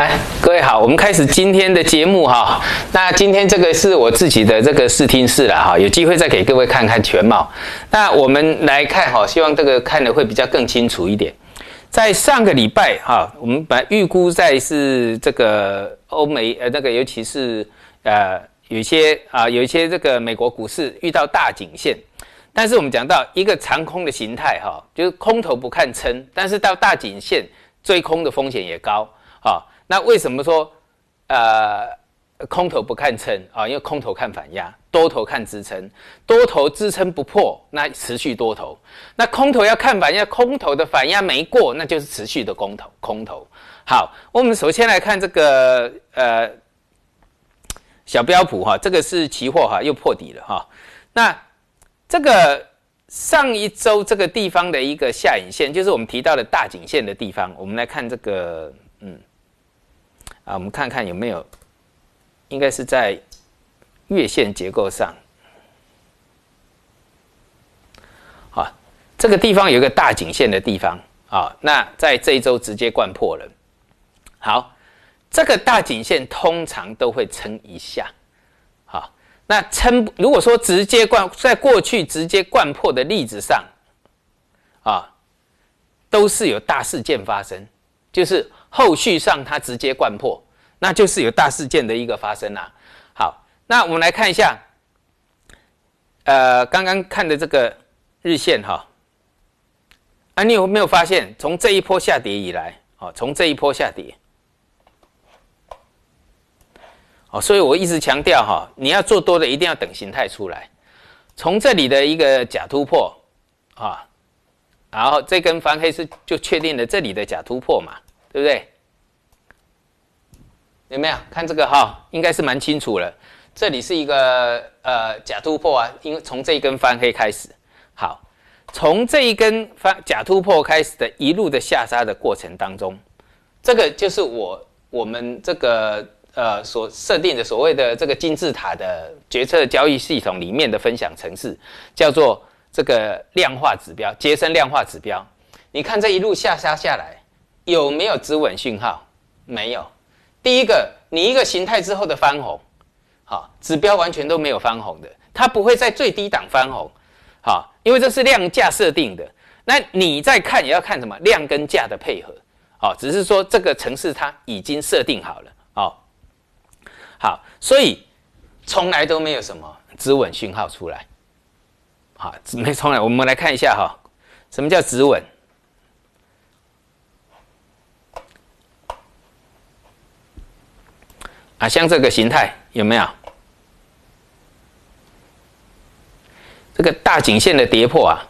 哎，各位好，我们开始今天的节目哈。那今天这个是我自己的这个视听室了哈，有机会再给各位看看全貌。那我们来看哈，希望这个看的会比较更清楚一点。在上个礼拜哈，我们本预估在是这个欧美呃那个，尤其是呃有一些啊有一些这个美国股市遇到大颈线，但是我们讲到一个长空的形态哈，就是空头不看撑，但是到大颈线追空的风险也高啊。那为什么说，呃，空头不看撑啊？因为空头看反压，多头看支撑，多头支撑不破，那持续多头。那空头要看反压，空头的反压没过，那就是持续的空头。空头。好，我们首先来看这个呃小标普哈，这个是期货哈，又破底了哈。那这个上一周这个地方的一个下影线，就是我们提到的大颈线的地方。我们来看这个，啊，我们看看有没有，应该是在月线结构上。好，这个地方有一个大颈线的地方啊，那在这一周直接贯破了。好，这个大颈线通常都会撑一下。好，那撑如果说直接贯，在过去直接贯破的例子上，啊，都是有大事件发生，就是。后续上它直接贯破，那就是有大事件的一个发生啦。好，那我们来看一下，呃，刚刚看的这个日线哈，啊，你有没有发现从这一波下跌以来，哦，从这一波下跌，哦，所以我一直强调哈，你要做多的一定要等形态出来，从这里的一个假突破啊，然后这根翻黑是就确定了这里的假突破嘛。对不对？有没有看这个哈？应该是蛮清楚了。这里是一个呃假突破啊，因为从这一根翻黑开始，好，从这一根翻假突破开始的一路的下杀的过程当中，这个就是我我们这个呃所设定的所谓的这个金字塔的决策交易系统里面的分享程式，叫做这个量化指标，杰森量化指标。你看这一路下杀下来。有没有止稳讯号？没有。第一个，你一个形态之后的翻红，好，指标完全都没有翻红的，它不会在最低档翻红，好，因为这是量价设定的。那你再看也要看什么量跟价的配合，好，只是说这个城市它已经设定好了，哦，好，所以从来都没有什么止稳讯号出来，好，没从来。我们来看一下哈，什么叫止稳？啊，像这个形态有没有？这个大颈线的跌破啊，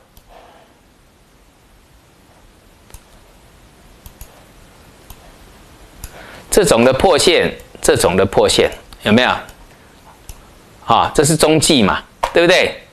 这种的破线，这种的破线有没有？啊，这是中继嘛，对不对？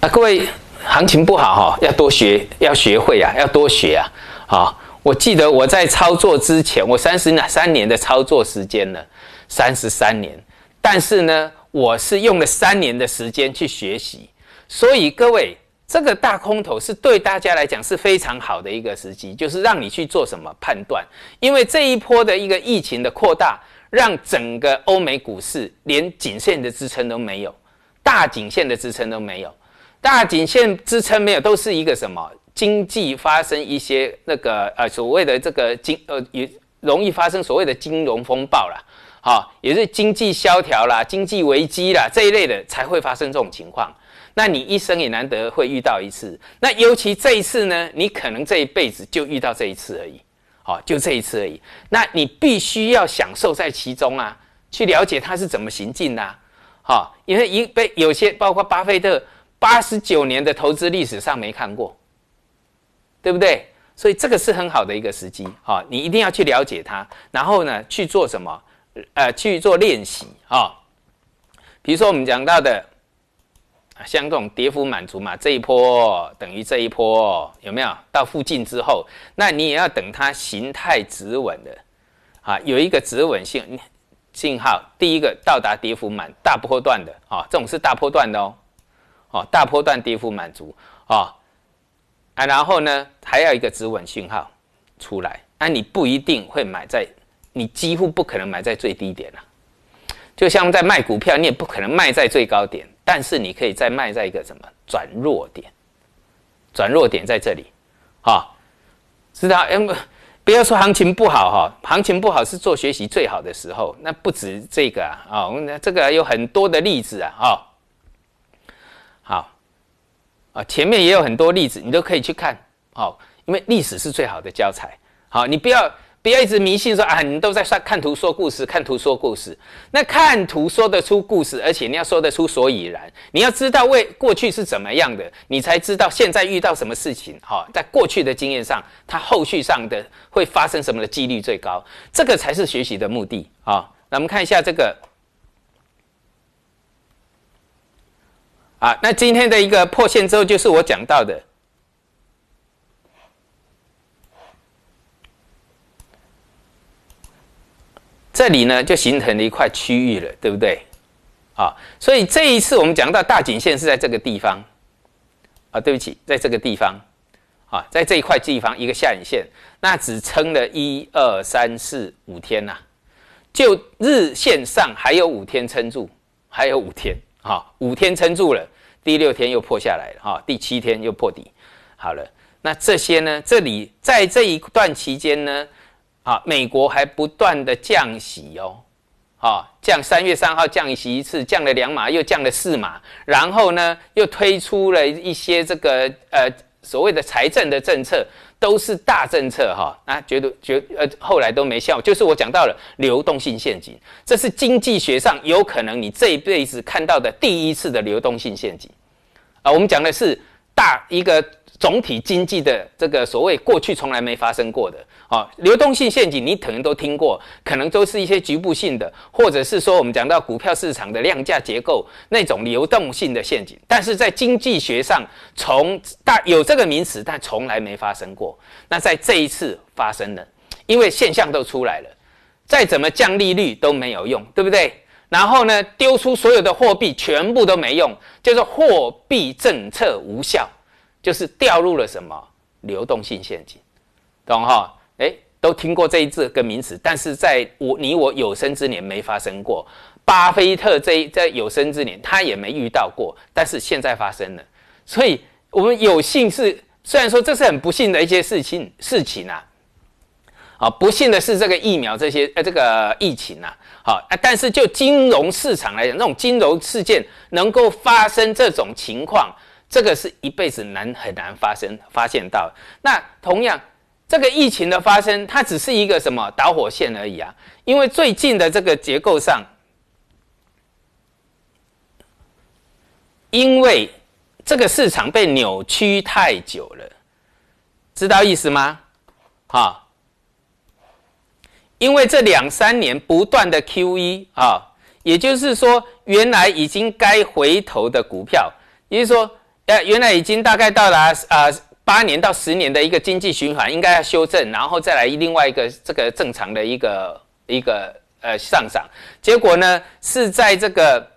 啊，各位行情不好哈，要多学，要学会啊，要多学啊，啊。我记得我在操作之前，我三十三年的操作时间了，三十三年。但是呢，我是用了三年的时间去学习，所以各位，这个大空头是对大家来讲是非常好的一个时机，就是让你去做什么判断。因为这一波的一个疫情的扩大，让整个欧美股市连颈线的支撑都没有，大颈线的支撑都没有，大颈线支撑没有，都是一个什么？经济发生一些那个呃所谓的这个金呃也容易发生所谓的金融风暴啦，好也是经济萧条啦、经济危机啦这一类的才会发生这种情况。那你一生也难得会遇到一次，那尤其这一次呢，你可能这一辈子就遇到这一次而已，好就这一次而已。那你必须要享受在其中啊，去了解它是怎么行进的，好，因为一被有些包括巴菲特八十九年的投资历史上没看过。对不对？所以这个是很好的一个时机啊！你一定要去了解它，然后呢去做什么？呃，去做练习啊。比如说我们讲到的，像这种跌幅满足嘛，这一波等于这一波有没有到附近之后，那你也要等它形态止稳的啊，有一个止稳信信号。第一个到达跌幅满大波段的啊，这种是大波段的哦，哦，大波段跌幅满足啊。啊，然后呢，还要一个止稳信号，出来，那你不一定会买在，你几乎不可能买在最低点了。就像在卖股票，你也不可能卖在最高点，但是你可以再卖在一个什么转弱点，转弱点在这里，啊，知道？嗯，不要说行情不好哈，行情不好是做学习最好的时候，那不止这个啊，啊，这个有很多的例子啊，啊，啊，前面也有很多例子，你都可以去看，好，因为历史是最好的教材，好，你不要。不要一直迷信说啊，你都在算看图说故事，看图说故事。那看图说得出故事，而且你要说得出所以然，你要知道为过去是怎么样的，你才知道现在遇到什么事情。哈，在过去的经验上，它后续上的会发生什么的几率最高，这个才是学习的目的。啊，那我们看一下这个。啊，那今天的一个破线之后，就是我讲到的。这里呢就形成了一块区域了，对不对？啊，所以这一次我们讲到大颈线是在这个地方，啊，对不起，在这个地方，啊，在这一块地方一个下影线，那只撑了一二三四五天呐，就日线上还有五天撑住，还有五天，哈，五天撑住了，第六天又破下来了，哈，第七天又破底，好了，那这些呢，这里在这一段期间呢？啊，美国还不断的降息哦，啊，降三月三号降息一次，降了两码，又降了四码，然后呢，又推出了一些这个呃所谓的财政的政策，都是大政策哈，啊，觉得觉呃后来都没效，就是我讲到了流动性陷阱，这是经济学上有可能你这一辈子看到的第一次的流动性陷阱，啊，我们讲的是大一个。总体经济的这个所谓过去从来没发生过的啊，流动性陷阱，你可能都听过，可能都是一些局部性的，或者是说我们讲到股票市场的量价结构那种流动性的陷阱，但是在经济学上从大有这个名词，但从来没发生过。那在这一次发生了，因为现象都出来了，再怎么降利率都没有用，对不对？然后呢，丢出所有的货币全部都没用，就是货币政策无效。就是掉入了什么流动性陷阱，懂哈？都听过这一字跟名词，但是在我你我有生之年没发生过。巴菲特这一在有生之年他也没遇到过，但是现在发生了。所以我们有幸是，虽然说这是很不幸的一些事情事情啊，啊，不幸的是这个疫苗这些呃这个疫情啊，好啊，但是就金融市场来讲，那种金融事件能够发生这种情况。这个是一辈子难很难发生发现到。那同样，这个疫情的发生，它只是一个什么导火线而已啊？因为最近的这个结构上，因为这个市场被扭曲太久了，知道意思吗？哈，因为这两三年不断的 Q E 啊，也就是说，原来已经该回头的股票，也就是说。呃，原来已经大概到达啊八年到十年的一个经济循环，应该要修正，然后再来另外一个这个正常的一个一个呃上涨。结果呢，是在这个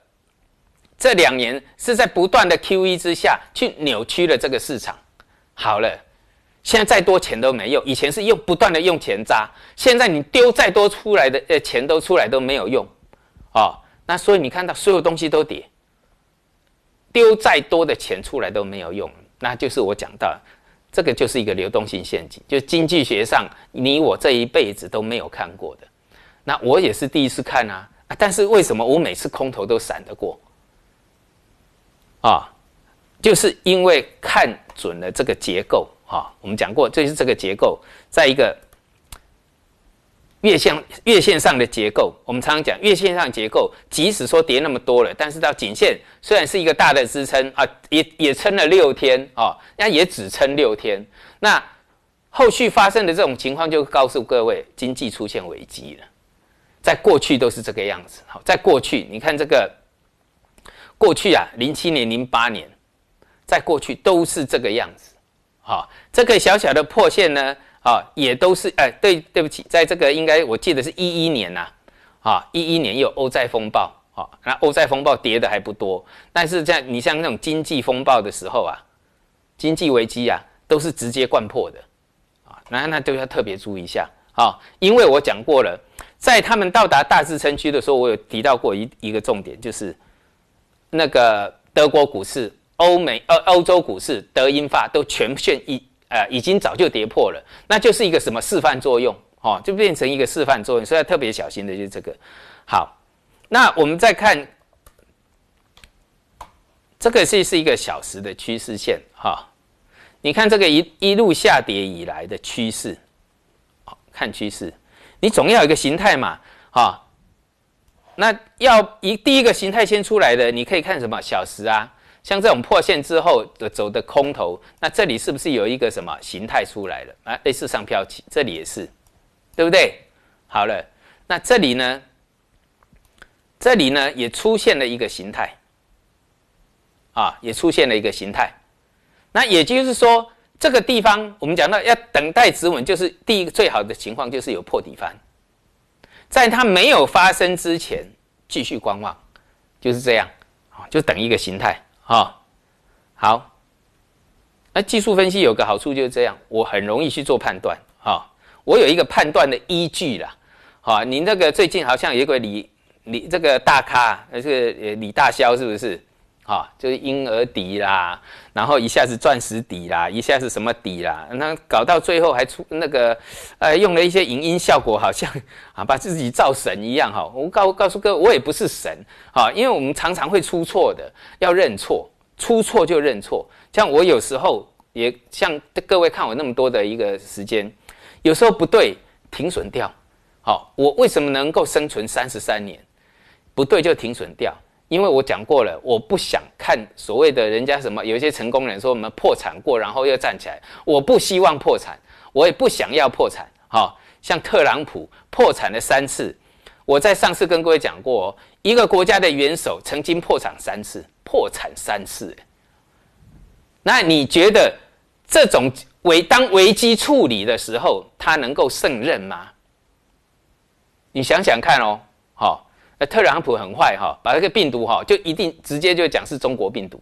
这两年是在不断的 Q E 之下去扭曲了这个市场。好了，现在再多钱都没用，以前是用不断的用钱砸，现在你丢再多出来的呃钱都出来都没有用哦。那所以你看到所有东西都跌。丢再多的钱出来都没有用，那就是我讲到，这个就是一个流动性陷阱，就经济学上你我这一辈子都没有看过的，那我也是第一次看啊，但是为什么我每次空头都闪得过？啊，就是因为看准了这个结构啊，我们讲过，就是这个结构，在一个。月线月线上的结构，我们常常讲月线上结构，即使说跌那么多了，但是到颈线虽然是一个大的支撑啊，也也撑了六天啊，那也只撑六天。那后续发生的这种情况，就告诉各位，经济出现危机了。在过去都是这个样子。好，在过去你看这个过去啊，零七年、零八年，在过去都是这个样子。好，这个小小的破线呢。啊，也都是哎，对，对不起，在这个应该我记得是一一年呐，啊，一一年有欧债风暴，啊，那欧债风暴跌的还不多，但是在你像那种经济风暴的时候啊，经济危机啊，都是直接灌破的，啊，那那都要特别注意一下啊，因为我讲过了，在他们到达大支撑区的时候，我有提到过一一个重点，就是那个德国股市、欧美呃欧洲股市、德英法都全线一呃已经早就跌破了，那就是一个什么示范作用哦，就变成一个示范作用，所以要特别小心的就是这个。好，那我们再看。这个是是一个小时的趋势线哈，你看这个一一路下跌以来的趋势，看趋势，你总要有一个形态嘛哈，那要一第一个形态先出来的，你可以看什么小时啊，像这种破线之后的走的空头，那这里是不是有一个什么形态出来了啊？类似上飘起，这里也是，对不对？好了，那这里呢，这里呢也出现了一个形态。啊，也出现了一个形态，那也就是说，这个地方我们讲到要等待止稳，就是第一个最好的情况就是有破底翻，在它没有发生之前继续观望，就是这样啊，就等一个形态哈。好，那技术分析有个好处就是这样，我很容易去做判断哈，我有一个判断的依据啦。好，你那个最近好像有一个李李这个大咖，呃，这个李大霄是不是？啊，就是婴儿底啦，然后一下子钻石底啦，一下子什么底啦，那搞到最后还出那个，呃，用了一些影音效果，好像啊，把自己造神一样哈。我告告诉各位，我也不是神啊，因为我们常常会出错的，要认错，出错就认错。像我有时候也像各位看我那么多的一个时间，有时候不对，停损掉。好，我为什么能够生存三十三年？不对就停损掉。因为我讲过了，我不想看所谓的人家什么有一些成功人说我们破产过，然后又站起来。我不希望破产，我也不想要破产。哈，像特朗普破产了三次，我在上次跟各位讲过，一个国家的元首曾经破产三次，破产三次。那你觉得这种危当危机处理的时候，他能够胜任吗？你想想看哦，特朗普很坏哈，把这个病毒哈就一定直接就讲是中国病毒，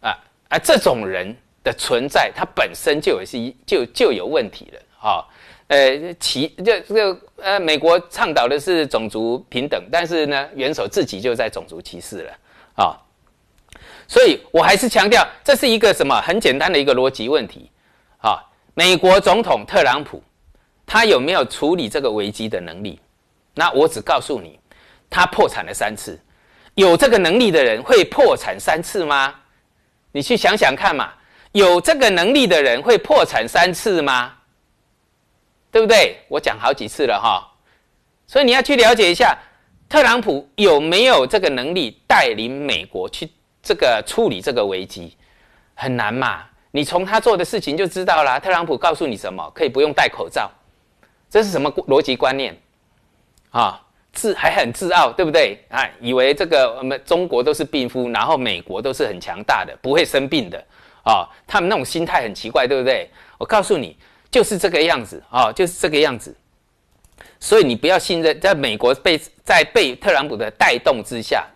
啊啊这种人的存在，他本身就有是就就有问题了哈。呃，其就这个呃，美国倡导的是种族平等，但是呢，元首自己就在种族歧视了啊。所以我还是强调，这是一个什么很简单的一个逻辑问题啊。美国总统特朗普他有没有处理这个危机的能力？那我只告诉你。他破产了三次，有这个能力的人会破产三次吗？你去想想看嘛，有这个能力的人会破产三次吗？对不对？我讲好几次了哈，所以你要去了解一下，特朗普有没有这个能力带领美国去这个处理这个危机？很难嘛，你从他做的事情就知道了。特朗普告诉你什么？可以不用戴口罩，这是什么逻辑观念啊？自 还很自傲，对不对？啊，以为这个我们中国都是病夫，然后美国都是很强大的，不会生病的啊。他们那种心态很奇怪，对不对？我告诉你，就是这个样子啊，就是这个样子。所以你不要信任，在美国被在被特朗普的带动之下，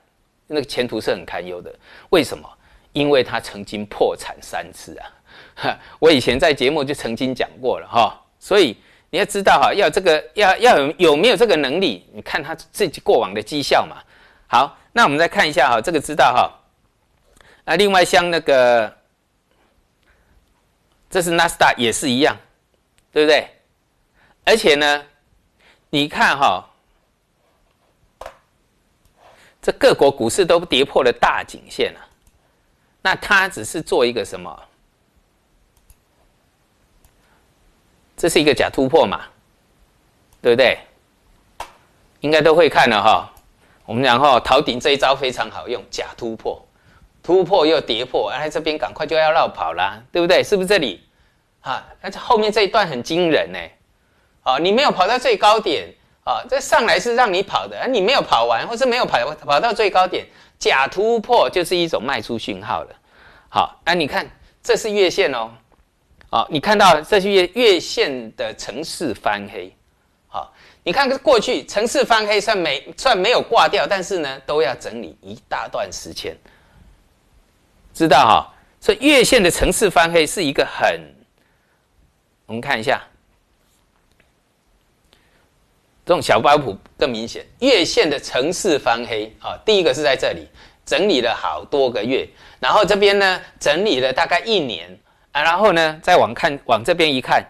那个前途是很堪忧的。为什么？因为他曾经破产三次啊。我以前在节目就曾经讲过了哈，所以。你要知道哈，要这个要要有有没有这个能力？你看他自己过往的绩效嘛。好，那我们再看一下哈，这个知道哈。那另外像那个，这是纳斯达也是一样，对不对？而且呢，你看哈，这各国股市都跌破了大颈线了，那它只是做一个什么？这是一个假突破嘛，对不对？应该都会看了哈。我们讲哈，逃顶这一招非常好用，假突破，突破又跌破，哎，这边赶快就要绕跑啦，对不对？是不是这里？啊，那这后面这一段很惊人呢。啊，你没有跑到最高点啊，这上来是让你跑的，啊，你没有跑完，或是没有跑跑到最高点，假突破就是一种卖出讯号了。好，那你看，这是月线哦。好，你看到这是月月线的城市翻黑，好，你看过去城市翻黑算没算没有挂掉，但是呢都要整理一大段时间，知道哈？所以月线的城市翻黑是一个很，我们看一下，这种小包普更明显，月线的城市翻黑啊。第一个是在这里整理了好多个月，然后这边呢整理了大概一年啊，然后呢再往看往这边一看，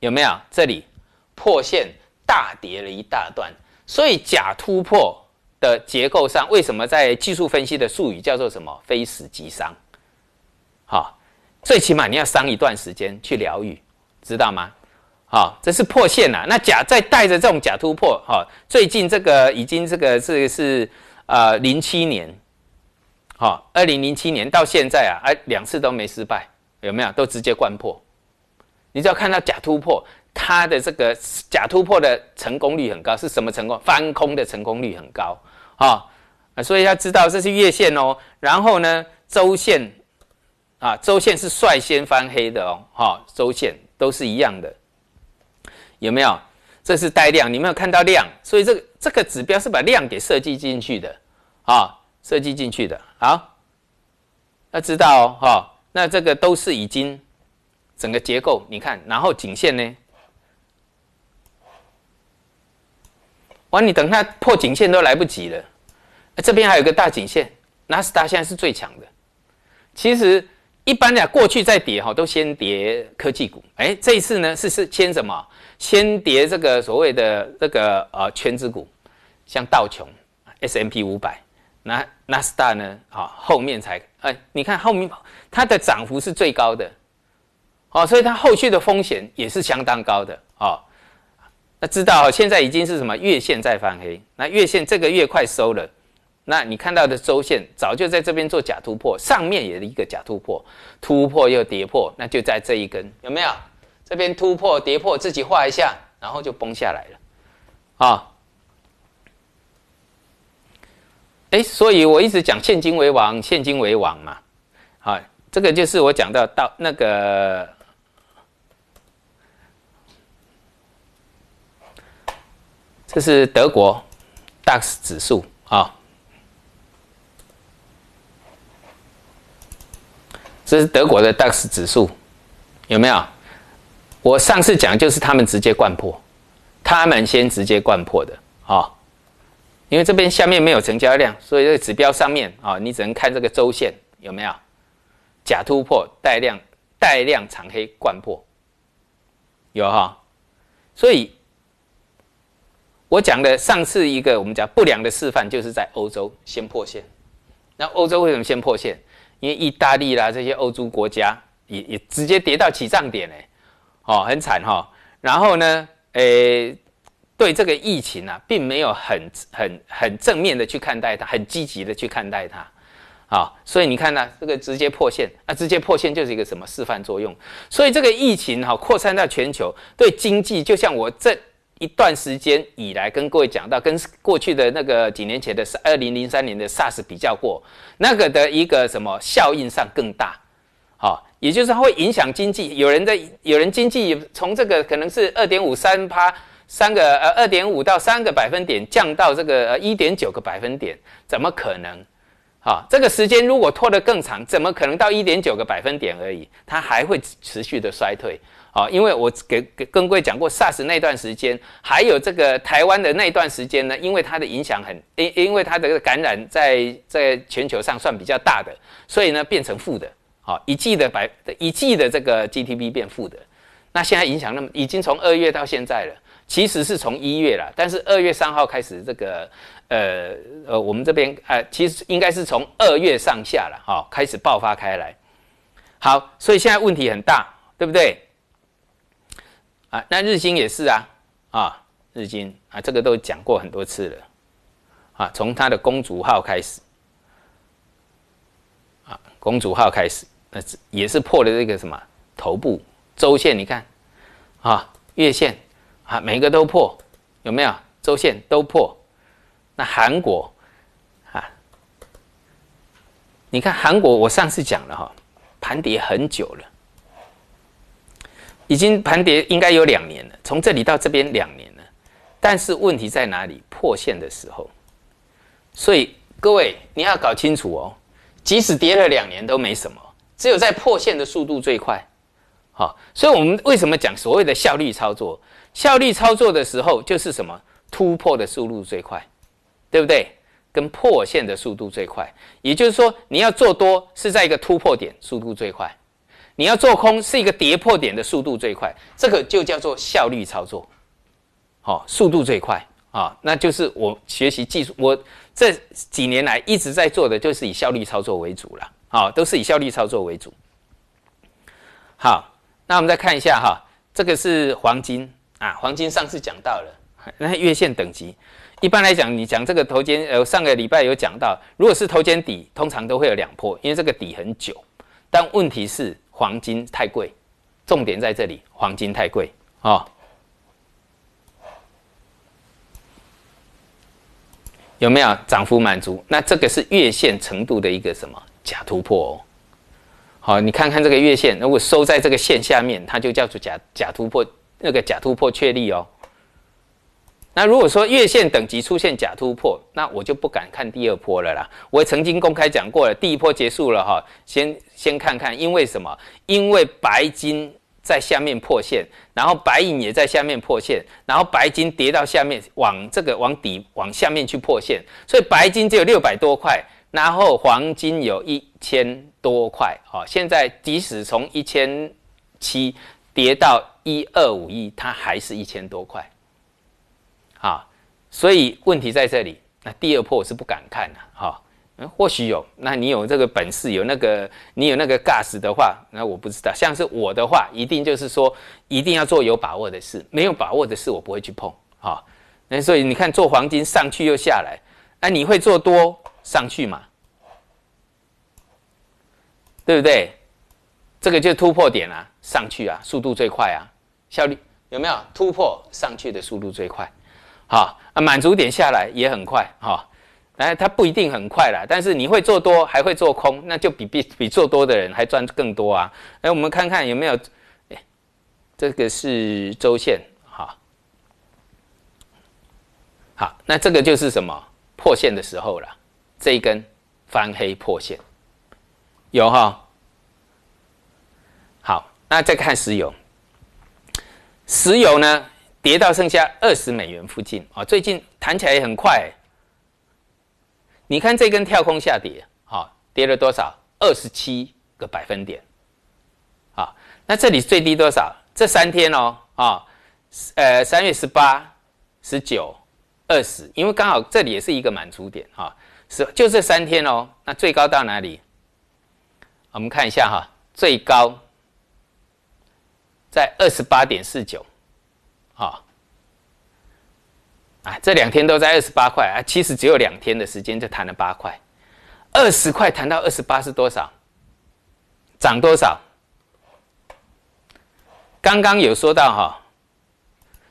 有没有这里破线大跌了一大段？所以假突破的结构上，为什么在技术分析的术语叫做什么非死即伤？好，最起码你要伤一段时间去疗愈。知道吗？好，这是破线了。那假再带着这种假突破，哈，最近这个已经这个这个是呃零七年，好，二零零七年到现在啊，哎两次都没失败，有没有？都直接贯破。你只要看到假突破，它的这个假突破的成功率很高，是什么成功？翻空的成功率很高啊，所以要知道这是月线哦。然后呢，周线啊，周线是率先翻黑的哦，哈，周线。都是一样的，有没有？这是带量，你没有看到量，所以这个这个指标是把量给设计进去的啊，设计进去的。好，要知道哦，哈，那这个都是已经整个结构，你看，然后颈线呢？完，你等它破颈线都来不及了。这边还有个大颈线，纳斯达现在是最强的，其实。一般的过去在跌哈，都先跌科技股。哎，这一次呢是是先什么？先跌这个所谓的这个呃全指股，像道琼、S M P 五百，那纳斯达呢？啊，后面才哎，你看后面它的涨幅是最高的，哦，所以它后续的风险也是相当高的哦。那知道现在已经是什么月线在翻黑，那月线这个月快收了。那你看到的周线早就在这边做假突破，上面也是一个假突破，突破又跌破，那就在这一根有没有？这边突破跌破，自己画一下，然后就崩下来了，啊，哎，所以我一直讲现金为王，现金为王嘛，好，这个就是我讲到到那个，这是德国 DAX 指数啊。这是德国的 DAX 指数，有没有？我上次讲就是他们直接灌破，他们先直接灌破的啊，因为这边下面没有成交量，所以这个指标上面啊，你只能看这个周线有没有假突破带量带量长黑灌破，有哈？所以，我讲的上次一个我们讲不良的示范，就是在欧洲先破线。那欧洲为什么先破线？因为意大利啦这些欧洲国家也也直接跌到起涨点嘞，哦，很惨哈。然后呢，诶，对这个疫情啊，并没有很很很正面的去看待它，很积极的去看待它，啊，所以你看呢，这个直接破线，啊，直接破线就是一个什么示范作用。所以这个疫情哈扩散到全球，对经济就像我这。一段时间以来，跟各位讲到，跟过去的那个几年前的二零零三年的 SARS 比较过，那个的一个什么效应上更大，好，也就是它会影响经济。有人在，有人经济从这个可能是二点五三趴，三个呃二点五到三个百分点降到这个呃一点九个百分点，怎么可能？好，这个时间如果拖得更长，怎么可能到一点九个百分点而已？它还会持续的衰退。啊，因为我给给跟各位讲过，SARS 那段时间，还有这个台湾的那段时间呢，因为它的影响很，因因为它的感染在在全球上算比较大的，所以呢变成负的，好一季的百一季的这个 GTP 变负的，那现在影响那么已经从二月到现在了，其实是从一月了，但是二月三号开始这个呃呃我们这边呃其实应该是从二月上下了哈开始爆发开来，好，所以现在问题很大，对不对？啊，那日经也是啊，啊，日经啊，这个都讲过很多次了，啊，从它的公主号开始，啊，公主号开始，那也是破了这个什么头部周线，你看，啊，月线啊，每个都破，有没有？周线都破，那韩国啊，你看韩国，我上次讲了哈，盘跌很久了。已经盘跌应该有两年了，从这里到这边两年了，但是问题在哪里？破线的时候，所以各位你要搞清楚哦，即使跌了两年都没什么，只有在破线的速度最快，好，所以我们为什么讲所谓的效率操作？效率操作的时候就是什么？突破的速度最快，对不对？跟破线的速度最快，也就是说，你要做多是在一个突破点，速度最快；你要做空是一个跌破点的速度最快，这个就叫做效率操作。好，速度最快啊，那就是我学习技术，我这几年来一直在做的就是以效率操作为主了。好，都是以效率操作为主。好，那我们再看一下哈，这个是黄金啊，黄金上次讲到了，那月线等级。一般来讲，你讲这个头肩，呃，上个礼拜有讲到，如果是头肩底，通常都会有两破，因为这个底很久。但问题是黄金太贵，重点在这里，黄金太贵啊。有没有涨幅满足？那这个是月线程度的一个什么假突破哦？好，你看看这个月线，如果收在这个线下面，它就叫做假假突破，那个假突破确立哦。那如果说月线等级出现假突破，那我就不敢看第二波了啦。我曾经公开讲过了，第一波结束了哈，先先看看，因为什么？因为白金在下面破线，然后白银也在下面破线，然后白金跌到下面，往这个往底往下面去破线，所以白金只有六百多块，然后黄金有一千多块，啊，现在即使从一千七跌到一二五一，它还是一千多块。啊，所以问题在这里。那第二波我是不敢看的，哈。嗯，或许有，那你有这个本事，有那个你有那个 gas 的话，那我不知道。像是我的话，一定就是说，一定要做有把握的事，没有把握的事我不会去碰，哈。那所以你看，做黄金上去又下来，那，你会做多上去嘛？对不对？这个就突破点啊，上去啊，速度最快啊，效率有没有突破上去的速度最快？好啊，满足点下来也很快哈，哎，它不一定很快啦，但是你会做多还会做空，那就比比比做多的人还赚更多啊！哎，我们看看有没有，哎，这个是周线，哈，好，那这个就是什么？破线的时候了，这一根翻黑破线，有哈，好，那再看石油，石油呢？跌到剩下二十美元附近啊！最近弹起来也很快。你看这根跳空下跌，好，跌了多少？二十七个百分点。啊，那这里最低多少？这三天哦，啊，呃，三月十八、十九、二十，因为刚好这里也是一个满足点啊，是就这三天哦。那最高到哪里？我们看一下哈，最高在二十八点四九。好，啊，这两天都在二十八块啊，其实只有两天的时间就弹了八块，二十块弹到二十八是多少？涨多少？刚刚有说到哈，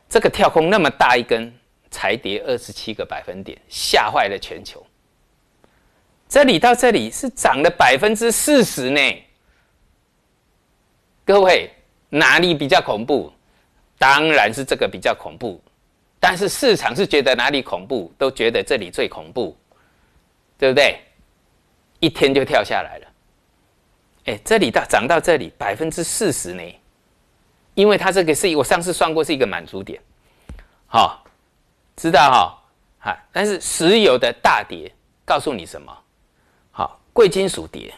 这个跳空那么大一根，才跌二十七个百分点，吓坏了全球。这里到这里是涨了百分之四十呢，各位哪里比较恐怖？当然是这个比较恐怖，但是市场是觉得哪里恐怖，都觉得这里最恐怖，对不对？一天就跳下来了，哎，这里到涨到这里百分之四十呢，因为它这个是我上次算过是一个满足点，好，知道哈，哈，但是石油的大跌告诉你什么？好，贵金属跌。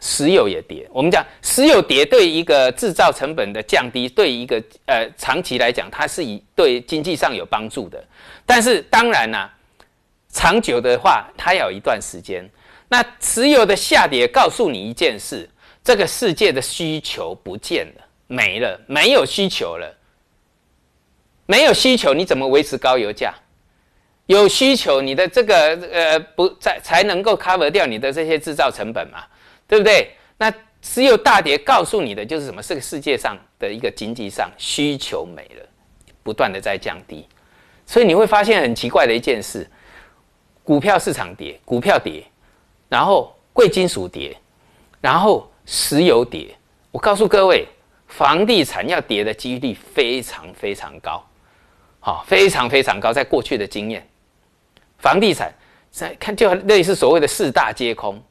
石油也跌，我们讲石油跌对一个制造成本的降低，对一个呃长期来讲，它是以对经济上有帮助的。但是当然呢，长久的话，它要一段时间。那石油的下跌告诉你一件事：这个世界的需求不见了，没了，没有需求了。没有需求，你怎么维持高油价？有需求，你的这个呃不在才能够 cover 掉你的这些制造成本嘛？对不对？那石油大跌告诉你的就是什么？这个世界上的一个经济上需求没了，不断的在降低，所以你会发现很奇怪的一件事：股票市场跌，股票跌，然后贵金属跌，然后石油跌。我告诉各位，房地产要跌的几率非常非常高，好，非常非常高。在过去的经验，房地产在看就类似所谓的四大皆空。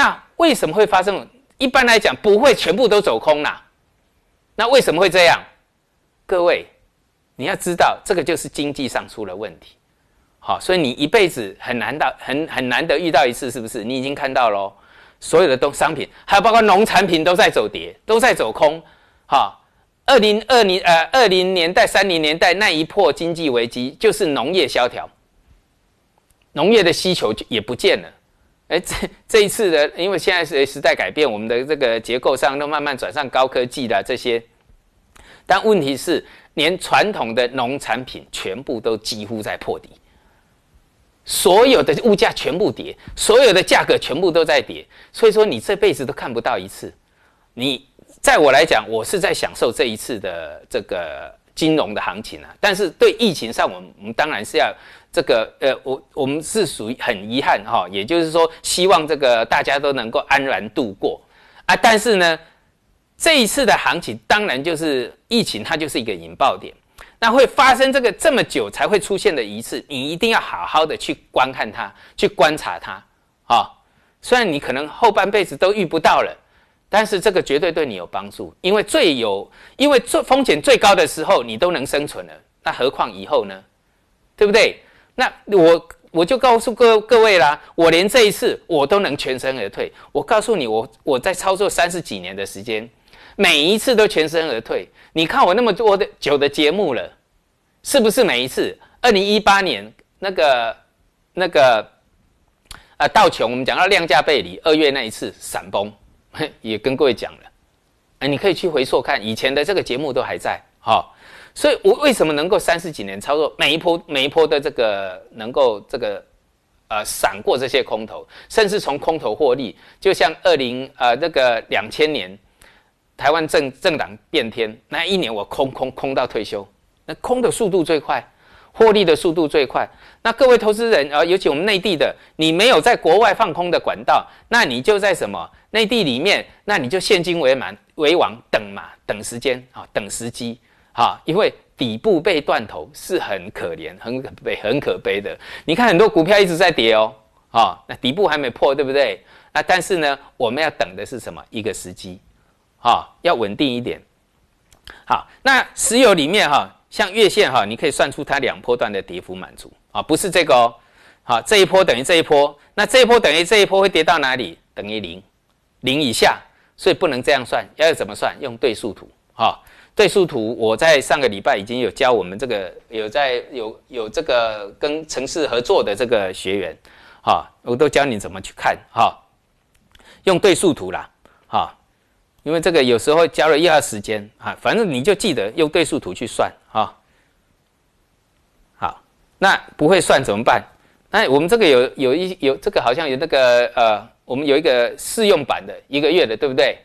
那为什么会发生？一般来讲不会全部都走空啦。那为什么会这样？各位，你要知道，这个就是经济上出了问题。好，所以你一辈子很难到很很难得遇到一次，是不是？你已经看到喽，所有的东商品，还有包括农产品都在走跌，都在走空。好，二零二零呃二零年代、三零年代那一破经济危机，就是农业萧条，农业的需求就也不见了。哎，这这一次的，因为现在是时代改变，我们的这个结构上都慢慢转上高科技的这些，但问题是，连传统的农产品全部都几乎在破底。所有的物价全部跌，所有的价格全部都在跌，所以说你这辈子都看不到一次。你在我来讲，我是在享受这一次的这个金融的行情啊。但是对疫情上，我们我们当然是要这个呃，我我们是属于很遗憾哈，也就是说，希望这个大家都能够安然度过啊。但是呢，这一次的行情当然就是疫情，它就是一个引爆点。那会发生这个这么久才会出现的一次，你一定要好好的去观看它，去观察它啊。虽然你可能后半辈子都遇不到了，但是这个绝对对你有帮助，因为最有，因为最风险最高的时候你都能生存了，那何况以后呢？对不对？那我我就告诉各各位啦，我连这一次我都能全身而退。我告诉你，我我在操作三十几年的时间。每一次都全身而退，你看我那么多的久的节目了，是不是每一次？二零一八年那个那个啊道琼，我们讲到量价背离，二月那一次闪崩，也跟各位讲了，哎，你可以去回溯看以前的这个节目都还在，哈，所以我为什么能够三十几年操作每一波每一波的这个能够这个呃闪过这些空头，甚至从空头获利，就像二零呃那个两千年。台湾政政党变天，那一年我空空空到退休，那空的速度最快，获利的速度最快。那各位投资人啊，尤其我们内地的，你没有在国外放空的管道，那你就在什么内地里面，那你就现金为满为王，等嘛，等时间啊，等时机啊，因为底部被断头是很可怜、很可悲、很可悲的。你看很多股票一直在跌哦，啊，那底部还没破，对不对？那但是呢，我们要等的是什么？一个时机。哈，要稳定一点。好，那石油里面哈，像月线哈，你可以算出它两波段的跌幅满足啊，不是这个哦。好，这一波等于这一波，那这一波等于这一波会跌到哪里？等于零，零以下，所以不能这样算，要怎么算？用对数图。哈，对数图，我在上个礼拜已经有教我们这个有在有有这个跟城市合作的这个学员，哈，我都教你怎么去看哈，用对数图啦，哈。因为这个有时候加了一二时间啊，反正你就记得用对数图去算啊。好，那不会算怎么办？那我们这个有有一有这个好像有那个呃，我们有一个试用版的一个月的，对不对？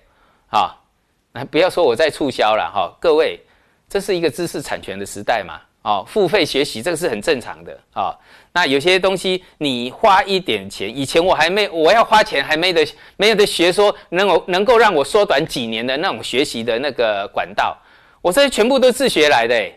好，那不要说我在促销了哈，各位，这是一个知识产权的时代嘛。哦，付费学习这个是很正常的啊。那有些东西你花一点钱，以前我还没我要花钱还没得没有的学说，能够能够让我缩短几年的那种学习的那个管道，我这些全部都自学来的。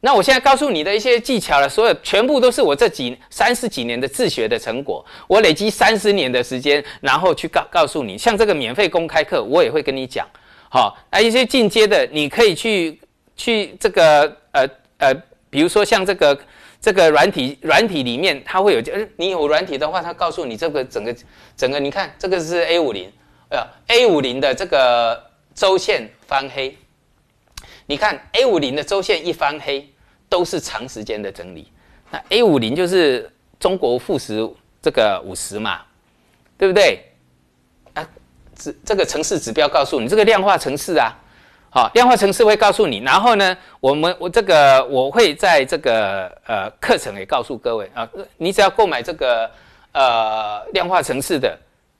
那我现在告诉你的一些技巧了，所有全部都是我这几三十几年的自学的成果，我累积三十年的时间，然后去告告诉你，像这个免费公开课，我也会跟你讲。好，那一些进阶的，你可以去去这个呃。呃，比如说像这个这个软体软体里面，它会有，呃，你有软体的话，它告诉你这个整个整个，你看这个是 A 五零，呃，A 五零的这个周线翻黑，你看 A 五零的周线一翻黑，都是长时间的整理。那 A 五零就是中国富时这个五十嘛，对不对？啊，指这个城市指标告诉你，这个量化城市啊。好，量化程式会告诉你，然后呢，我们我这个我会在这个呃课程也告诉各位啊，你只要购买这个呃量化程式的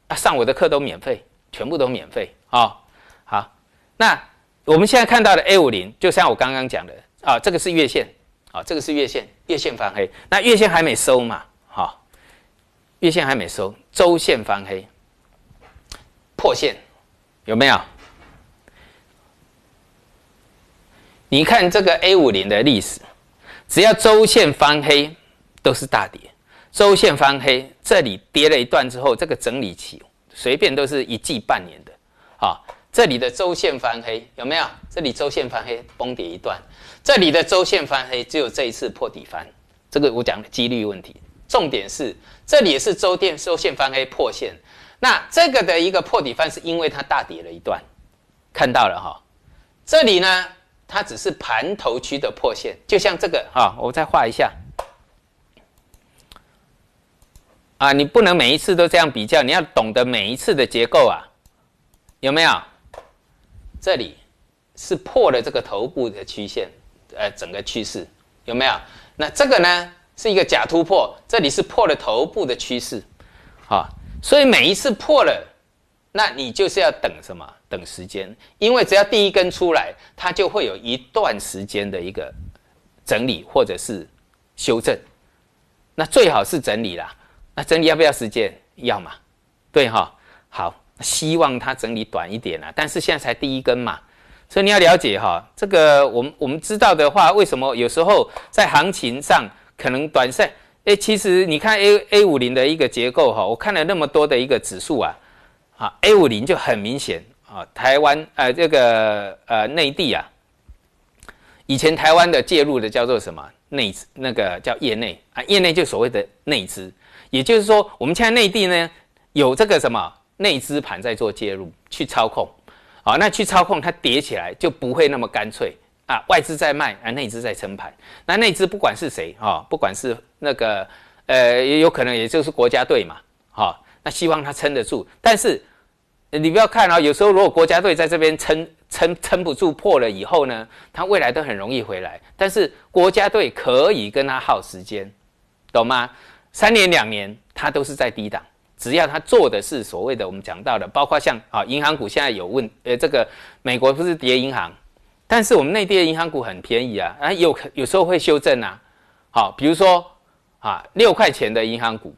啊，上我的课都免费，全部都免费啊。好，那我们现在看到的 A 五零，就像我刚刚讲的啊，这个是月线啊，这个是月线，月线翻黑，那月线还没收嘛，好，月线还没收，周线翻黑，破线有没有？你看这个 A 五零的历史，只要周线翻黑都是大跌。周线翻黑，这里跌了一段之后，这个整理期随便都是一季半年的，啊，这里的周线翻黑有没有？这里周线翻黑崩跌一段，这里的周线翻黑只有这一次破底翻，这个我讲的几率问题。重点是这里也是周电周线翻黑破线，那这个的一个破底翻是因为它大跌了一段，看到了哈。这里呢，它只是盘头区的破线，就像这个哈，我再画一下。啊，你不能每一次都这样比较，你要懂得每一次的结构啊，有没有？这里是破了这个头部的曲线，呃，整个趋势有没有？那这个呢是一个假突破，这里是破了头部的趋势，好，所以每一次破了，那你就是要等什么？等时间，因为只要第一根出来，它就会有一段时间的一个整理或者是修正，那最好是整理啦。那整理要不要时间？要嘛，对哈。好，希望它整理短一点啊。但是现在才第一根嘛，所以你要了解哈。这个我们我们知道的话，为什么有时候在行情上可能短线？哎，其实你看 A A 五零的一个结构哈，我看了那么多的一个指数啊，啊 A 五零就很明显啊。台湾呃这个呃内地啊，以前台湾的介入的叫做什么内资那个叫业内啊，业内就所谓的内资。也就是说，我们现在内地呢有这个什么内资盘在做介入去操控，啊，那去操控它叠起来就不会那么干脆啊，外资在卖啊，内资在撑盘。那内资不管是谁啊，不管是那个呃，也有可能也就是国家队嘛，哈，那希望它撑得住。但是你不要看啊，有时候如果国家队在这边撑撑撑不住破了以后呢，它未来都很容易回来。但是国家队可以跟他耗时间，懂吗？三年两年，它都是在低档。只要它做的是所谓的我们讲到的，包括像啊银行股现在有问，呃，这个美国不是跌银行，但是我们内地的银行股很便宜啊，啊有有时候会修正啊。好，比如说啊六块钱的银行股，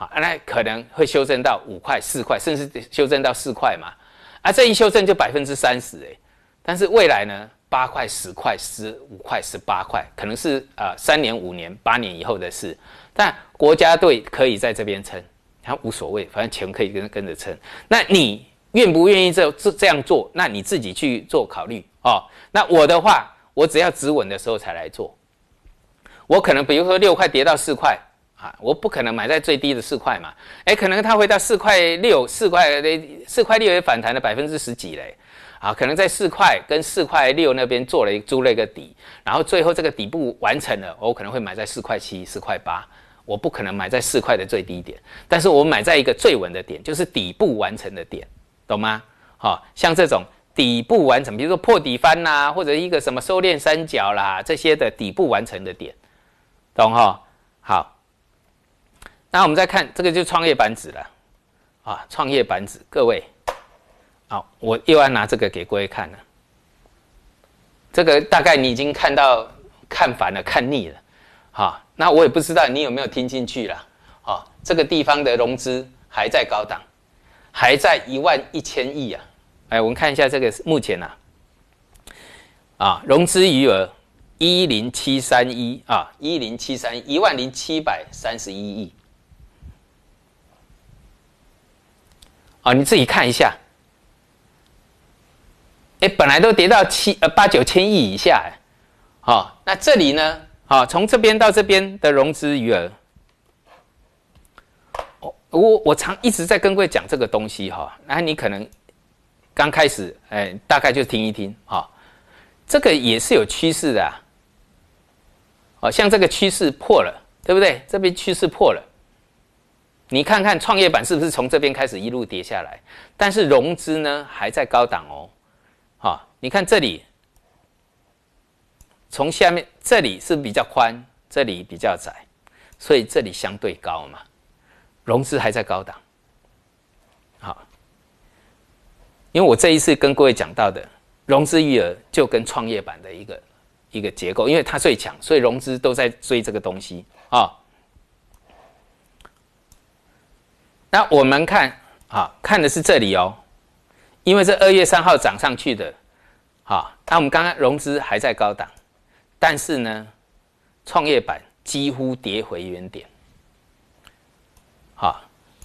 好，那可能会修正到五块、四块，甚至修正到四块嘛。啊，这一修正就百分之三十哎，但是未来呢？八块、十块、十五块、十八块，可能是呃三年、五年、八年以后的事。但国家队可以在这边撑，他无所谓，反正钱可以跟跟着撑。那你愿不愿意这这这样做？那你自己去做考虑哦。那我的话，我只要止稳的时候才来做。我可能比如说六块跌到四块啊，我不可能买在最低的四块嘛。哎，可能它会到四块六、四块四块六也反弹了百分之十几嘞。啊，可能在四块跟四块六那边做了一租了一个底，然后最后这个底部完成了，我可能会买在四块七、四块八，我不可能买在四块的最低点，但是我买在一个最稳的点，就是底部完成的点，懂吗？好，像这种底部完成，比如说破底翻呐，或者一个什么收敛三角啦，这些的底部完成的点，懂哈？好，那我们再看这个就创业板指了，啊，创业板指，各位。好，我又要拿这个给各位看了。这个大概你已经看到看烦了、看腻了，哈。那我也不知道你有没有听进去了，啊。这个地方的融资还在高档，还在一万一千亿啊。哎，我们看一下这个目前呐，啊，融资余额一零七三一啊，一零七三一万零七百三十一亿。啊，你自己看一下。哎，本来都跌到七呃八九千亿以下，哎，好，那这里呢？好，从这边到这边的融资余额，我我我常一直在跟各位讲这个东西哈，那你可能刚开始哎，大概就听一听哈，这个也是有趋势的，哦，像这个趋势破了，对不对？这边趋势破了，你看看创业板是不是从这边开始一路跌下来？但是融资呢还在高档哦。好，你看这里，从下面这里是比较宽，这里比较窄，所以这里相对高嘛，融资还在高档。好，因为我这一次跟各位讲到的融资余额就跟创业板的一个一个结构，因为它最强，所以融资都在追这个东西啊。那我们看，啊看的是这里哦。因为这二月三号涨上去的，好，那我们刚刚融资还在高档，但是呢，创业板几乎跌回原点，好，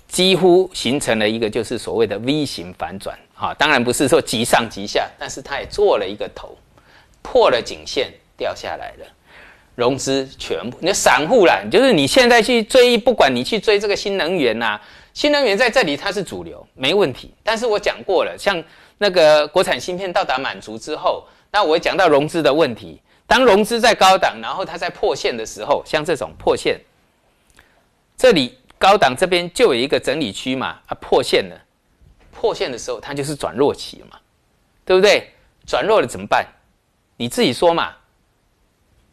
几乎形成了一个就是所谓的 V 型反转，好，当然不是说急上急下，但是它也做了一个头，破了颈线掉下来了，融资全部，你散户啦，就是你现在去追，不管你去追这个新能源呐，新能源在这里它是主流，没问题。但是我讲过了，像那个国产芯片到达满足之后，那我讲到融资的问题，当融资在高档，然后它在破线的时候，像这种破线，这里高档这边就有一个整理区嘛，啊破线了。破线的时候，它就是转弱期嘛，对不对？转弱了怎么办？你自己说嘛。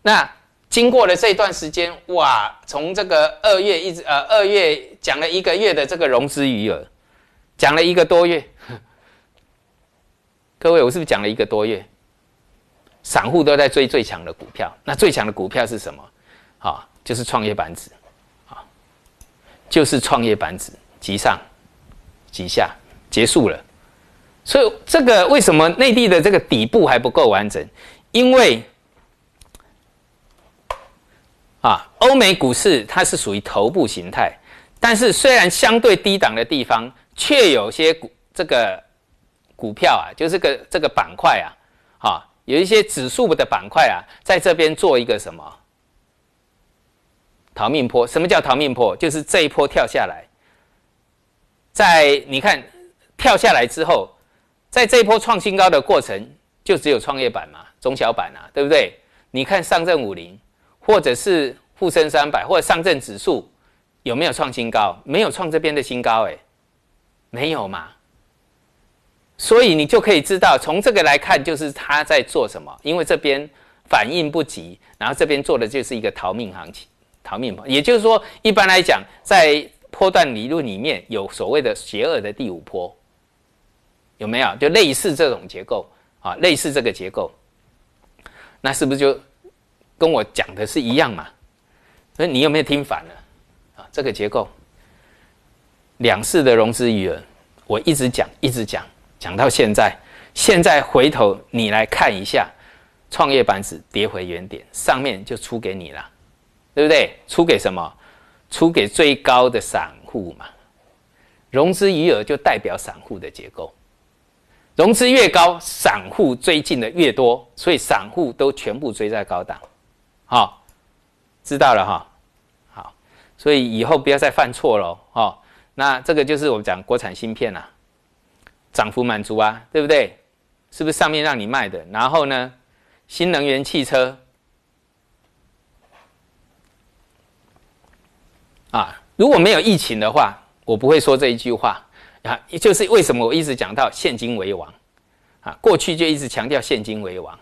那经过了这段时间，哇，从这个二月一直呃，二月讲了一个月的这个融资余额，讲了一个多月。各位，我是不是讲了一个多月？散户都在追最强的股票，那最强的股票是什么？啊，就是创业板指，啊，就是创业板指，急上急下。结束了，所以这个为什么内地的这个底部还不够完整？因为啊，欧美股市它是属于头部形态，但是虽然相对低档的地方，却有些股这个股票啊，就是个这个板块啊，啊，有一些指数的板块啊，在这边做一个什么逃命坡？什么叫逃命坡？就是这一波跳下来，在你看。跳下来之后，在这一波创新高的过程，就只有创业板嘛，中小板啊，对不对？你看上证五零，或者是沪深三百，或者上证指数，有没有创新高？没有创这边的新高，哎，没有嘛。所以你就可以知道，从这个来看，就是他在做什么。因为这边反应不及，然后这边做的就是一个逃命行情，逃命嘛也就是说，一般来讲，在波段理论里面有所谓的邪恶的第五波。有没有就类似这种结构啊？类似这个结构，那是不是就跟我讲的是一样嘛？所以你有没有听反了啊？这个结构，两市的融资余额，我一直讲，一直讲，讲到现在，现在回头你来看一下，创业板指跌回原点，上面就出给你了，对不对？出给什么？出给最高的散户嘛？融资余额就代表散户的结构。融资越高，散户追进的越多，所以散户都全部追在高档。好，知道了哈。好，所以以后不要再犯错喽。哦，那这个就是我们讲国产芯片啊，涨幅满足啊，对不对？是不是上面让你卖的？然后呢，新能源汽车啊，如果没有疫情的话，我不会说这一句话。啊，也就是为什么我一直讲到现金为王，啊，过去就一直强调现金为王，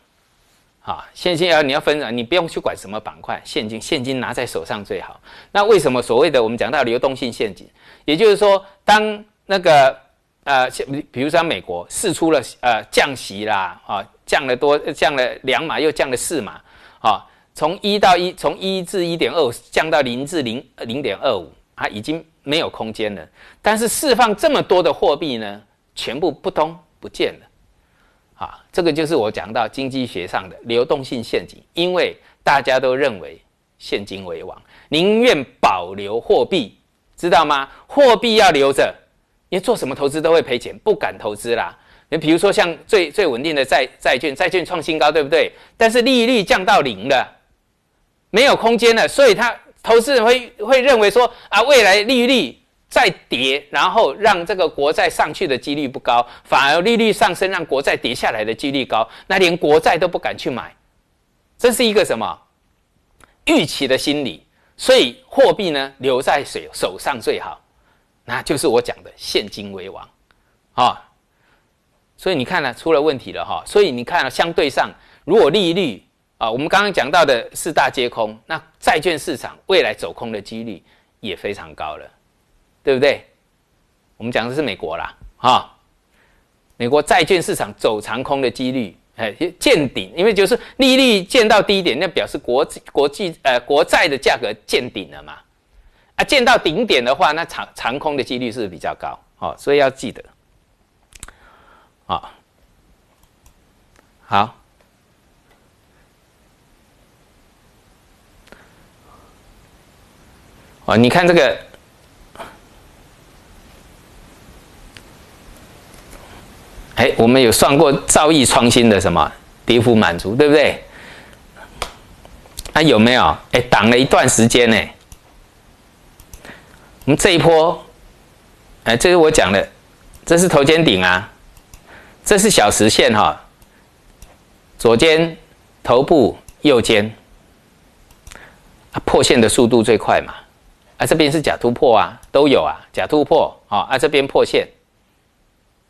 啊，现金要你要分啊，你不用去管什么板块，现金现金拿在手上最好。那为什么所谓的我们讲到流动性陷阱，也就是说，当那个呃，比如说美国试出了呃降息啦，啊，降了多降了两码又降了四码，啊，从一到一从一至一点二五降到零至零零点二五，啊，已经。没有空间了，但是释放这么多的货币呢，全部不通不见了，啊，这个就是我讲到经济学上的流动性陷阱，因为大家都认为现金为王，宁愿保留货币，知道吗？货币要留着，因为做什么投资都会赔钱，不敢投资啦。你比如说像最最稳定的债债券，债券创新高，对不对？但是利率降到零了，没有空间了，所以他。投资人会会认为说啊，未来利率再跌，然后让这个国债上去的几率不高，反而利率上升让国债跌下来的几率高，那连国债都不敢去买，这是一个什么预期的心理？所以货币呢留在手手上最好，那就是我讲的现金为王啊。所以你看呢，出了问题了哈。所以你看，相对上如果利率。啊，我们刚刚讲到的四大皆空，那债券市场未来走空的几率也非常高了，对不对？我们讲的是美国啦，哈，美国债券市场走长空的几率，哎，见顶，因为就是利率见到低点，那表示国国际呃国债的价格见顶了嘛，啊，见到顶点的话，那长长空的几率是比较高，哦，所以要记得，啊，好。啊，你看这个哎，我们有算过造诣创新的什么跌幅满足，对不对？那有没有？哎，挡了一段时间呢。我们这一波，哎，这是我讲的，这是头肩顶啊，这是小时线哈，左肩、头部、右肩，啊，破线的速度最快嘛，啊，这边是假突破啊，都有啊，假突破啊，啊，这边破线，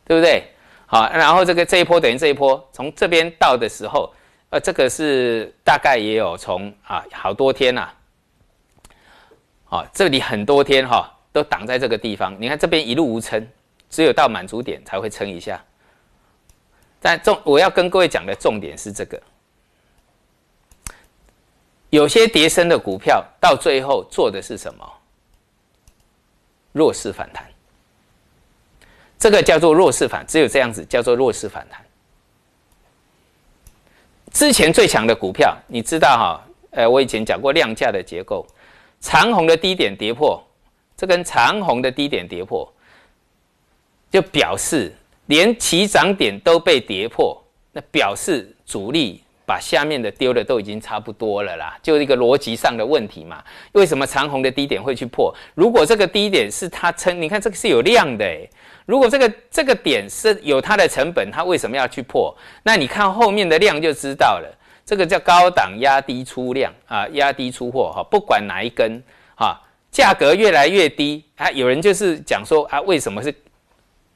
对不对？好，然后这个这一波等于这一波从这边到的时候，呃，这个是大概也有从啊好多天呐，好，这里很多天哈都挡在这个地方，你看这边一路无撑，只有到满足点才会撑一下。但重我要跟各位讲的重点是这个，有些跌升的股票到最后做的是什么？弱势反弹。这个叫做弱势反，只有这样子叫做弱势反弹。之前最强的股票，你知道哈？呃，我以前讲过量价的结构，长虹的低点跌破，这根长虹的低点跌破，就表示连起涨点都被跌破，那表示主力。把下面的丢的都已经差不多了啦，就一个逻辑上的问题嘛。为什么长虹的低点会去破？如果这个低点是它撑，你看这个是有量的诶。如果这个这个点是有它的成本，它为什么要去破？那你看后面的量就知道了。这个叫高档压低出量啊，压低出货哈。不管哪一根哈，价格越来越低啊，有人就是讲说啊，为什么是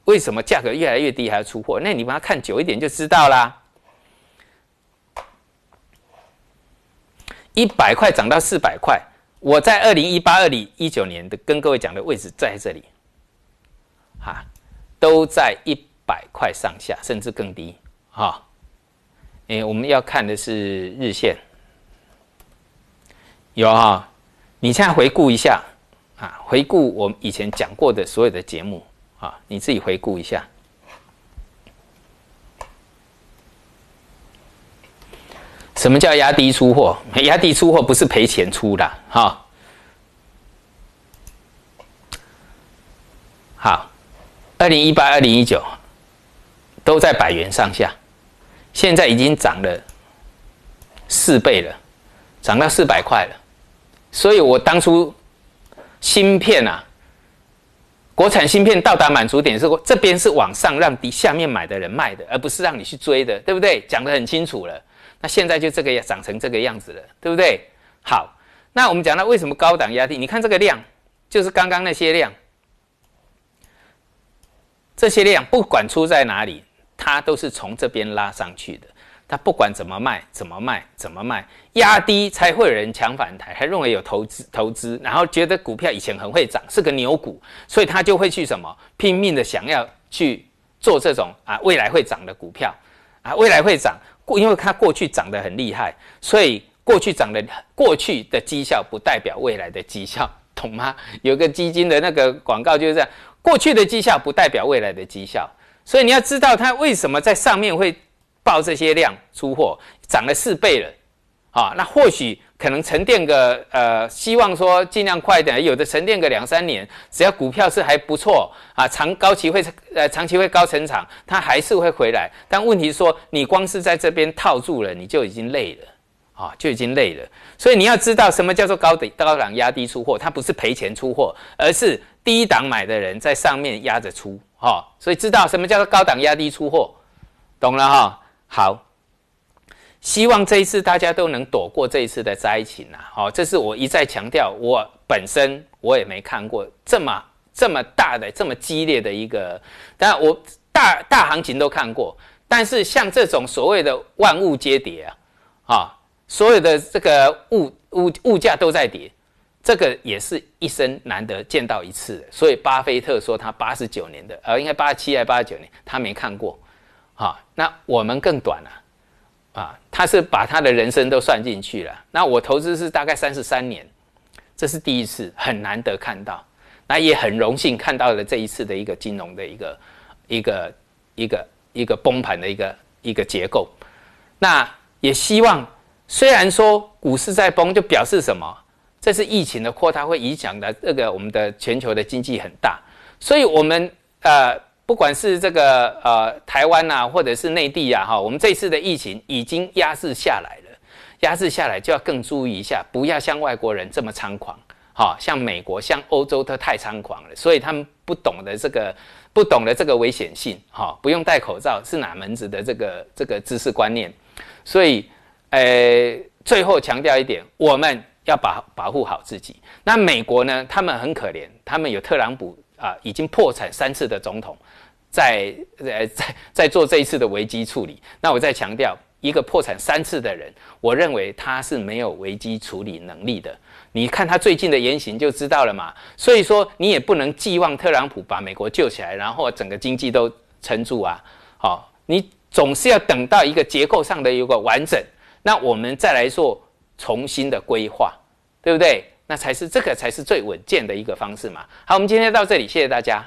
为什么价格越来越低还要出货？那你把它看久一点就知道啦。一百块涨到四百块，我在二零一八、二零一九年的跟各位讲的位置在这里，哈，都在一百块上下，甚至更低，哈。哎，我们要看的是日线，有哈。你现在回顾一下，啊，回顾我们以前讲过的所有的节目，啊，你自己回顾一下。什么叫压低出货？压低出货不是赔钱出的，哈。好，二零一八、二零一九都在百元上下，现在已经涨了四倍了，涨到四百块了。所以我当初芯片啊，国产芯片到达满足点是这边是往上让底下面买的人卖的，而不是让你去追的，对不对？讲得很清楚了。那现在就这个样长成这个样子了，对不对？好，那我们讲到为什么高档压低？你看这个量，就是刚刚那些量，这些量不管出在哪里，它都是从这边拉上去的。它不管怎么卖，怎么卖，怎么卖，压低才会有人抢反弹，还认为有投资投资，然后觉得股票以前很会涨，是个牛股，所以他就会去什么拼命的想要去做这种啊未来会涨的股票啊未来会涨。过，因为它过去涨得很厉害，所以过去涨的过去的绩效不代表未来的绩效，懂吗？有个基金的那个广告就是这样，过去的绩效不代表未来的绩效，所以你要知道它为什么在上面会报这些量出货，涨了四倍了，啊，那或许。可能沉淀个呃，希望说尽量快一点，有的沉淀个两三年，只要股票是还不错啊，长高期会呃长期会高成长，它还是会回来。但问题是说，你光是在这边套住了，你就已经累了啊，就已经累了。所以你要知道什么叫做高底高档压低出货，它不是赔钱出货，而是低档买的人在上面压着出哈。所以知道什么叫做高档压低出货，懂了哈？好。希望这一次大家都能躲过这一次的灾情呐！好，这是我一再强调，我本身我也没看过这么这么大的、这么激烈的一个。当然，我大大行情都看过，但是像这种所谓的万物皆跌啊，啊，所有的这个物物物价都在跌，这个也是一生难得见到一次。所以，巴菲特说他八十九年的，呃，应该八十七还八十九年，他没看过。好，那我们更短了。啊，他是把他的人生都算进去了。那我投资是大概三十三年，这是第一次，很难得看到。那也很荣幸看到了这一次的一个金融的一个一个一个一个崩盘的一个一个结构。那也希望，虽然说股市在崩，就表示什么？这是疫情的扩大会影响的这个我们的全球的经济很大。所以，我们呃不管是这个呃台湾呐，或者是内地呀，哈，我们这次的疫情已经压制下来了，压制下来就要更注意一下，不要像外国人这么猖狂，哈，像美国、像欧洲都太猖狂了，所以他们不懂得这个，不懂得这个危险性，哈，不用戴口罩是哪门子的这个这个知识观念，所以，呃，最后强调一点，我们。要保保护好自己。那美国呢？他们很可怜，他们有特朗普啊，已经破产三次的总统，在呃在在做这一次的危机处理。那我再强调，一个破产三次的人，我认为他是没有危机处理能力的。你看他最近的言行就知道了嘛。所以说，你也不能寄望特朗普把美国救起来，然后整个经济都撑住啊。好，你总是要等到一个结构上的一个完整，那我们再来做。重新的规划，对不对？那才是这个才是最稳健的一个方式嘛。好，我们今天到这里，谢谢大家。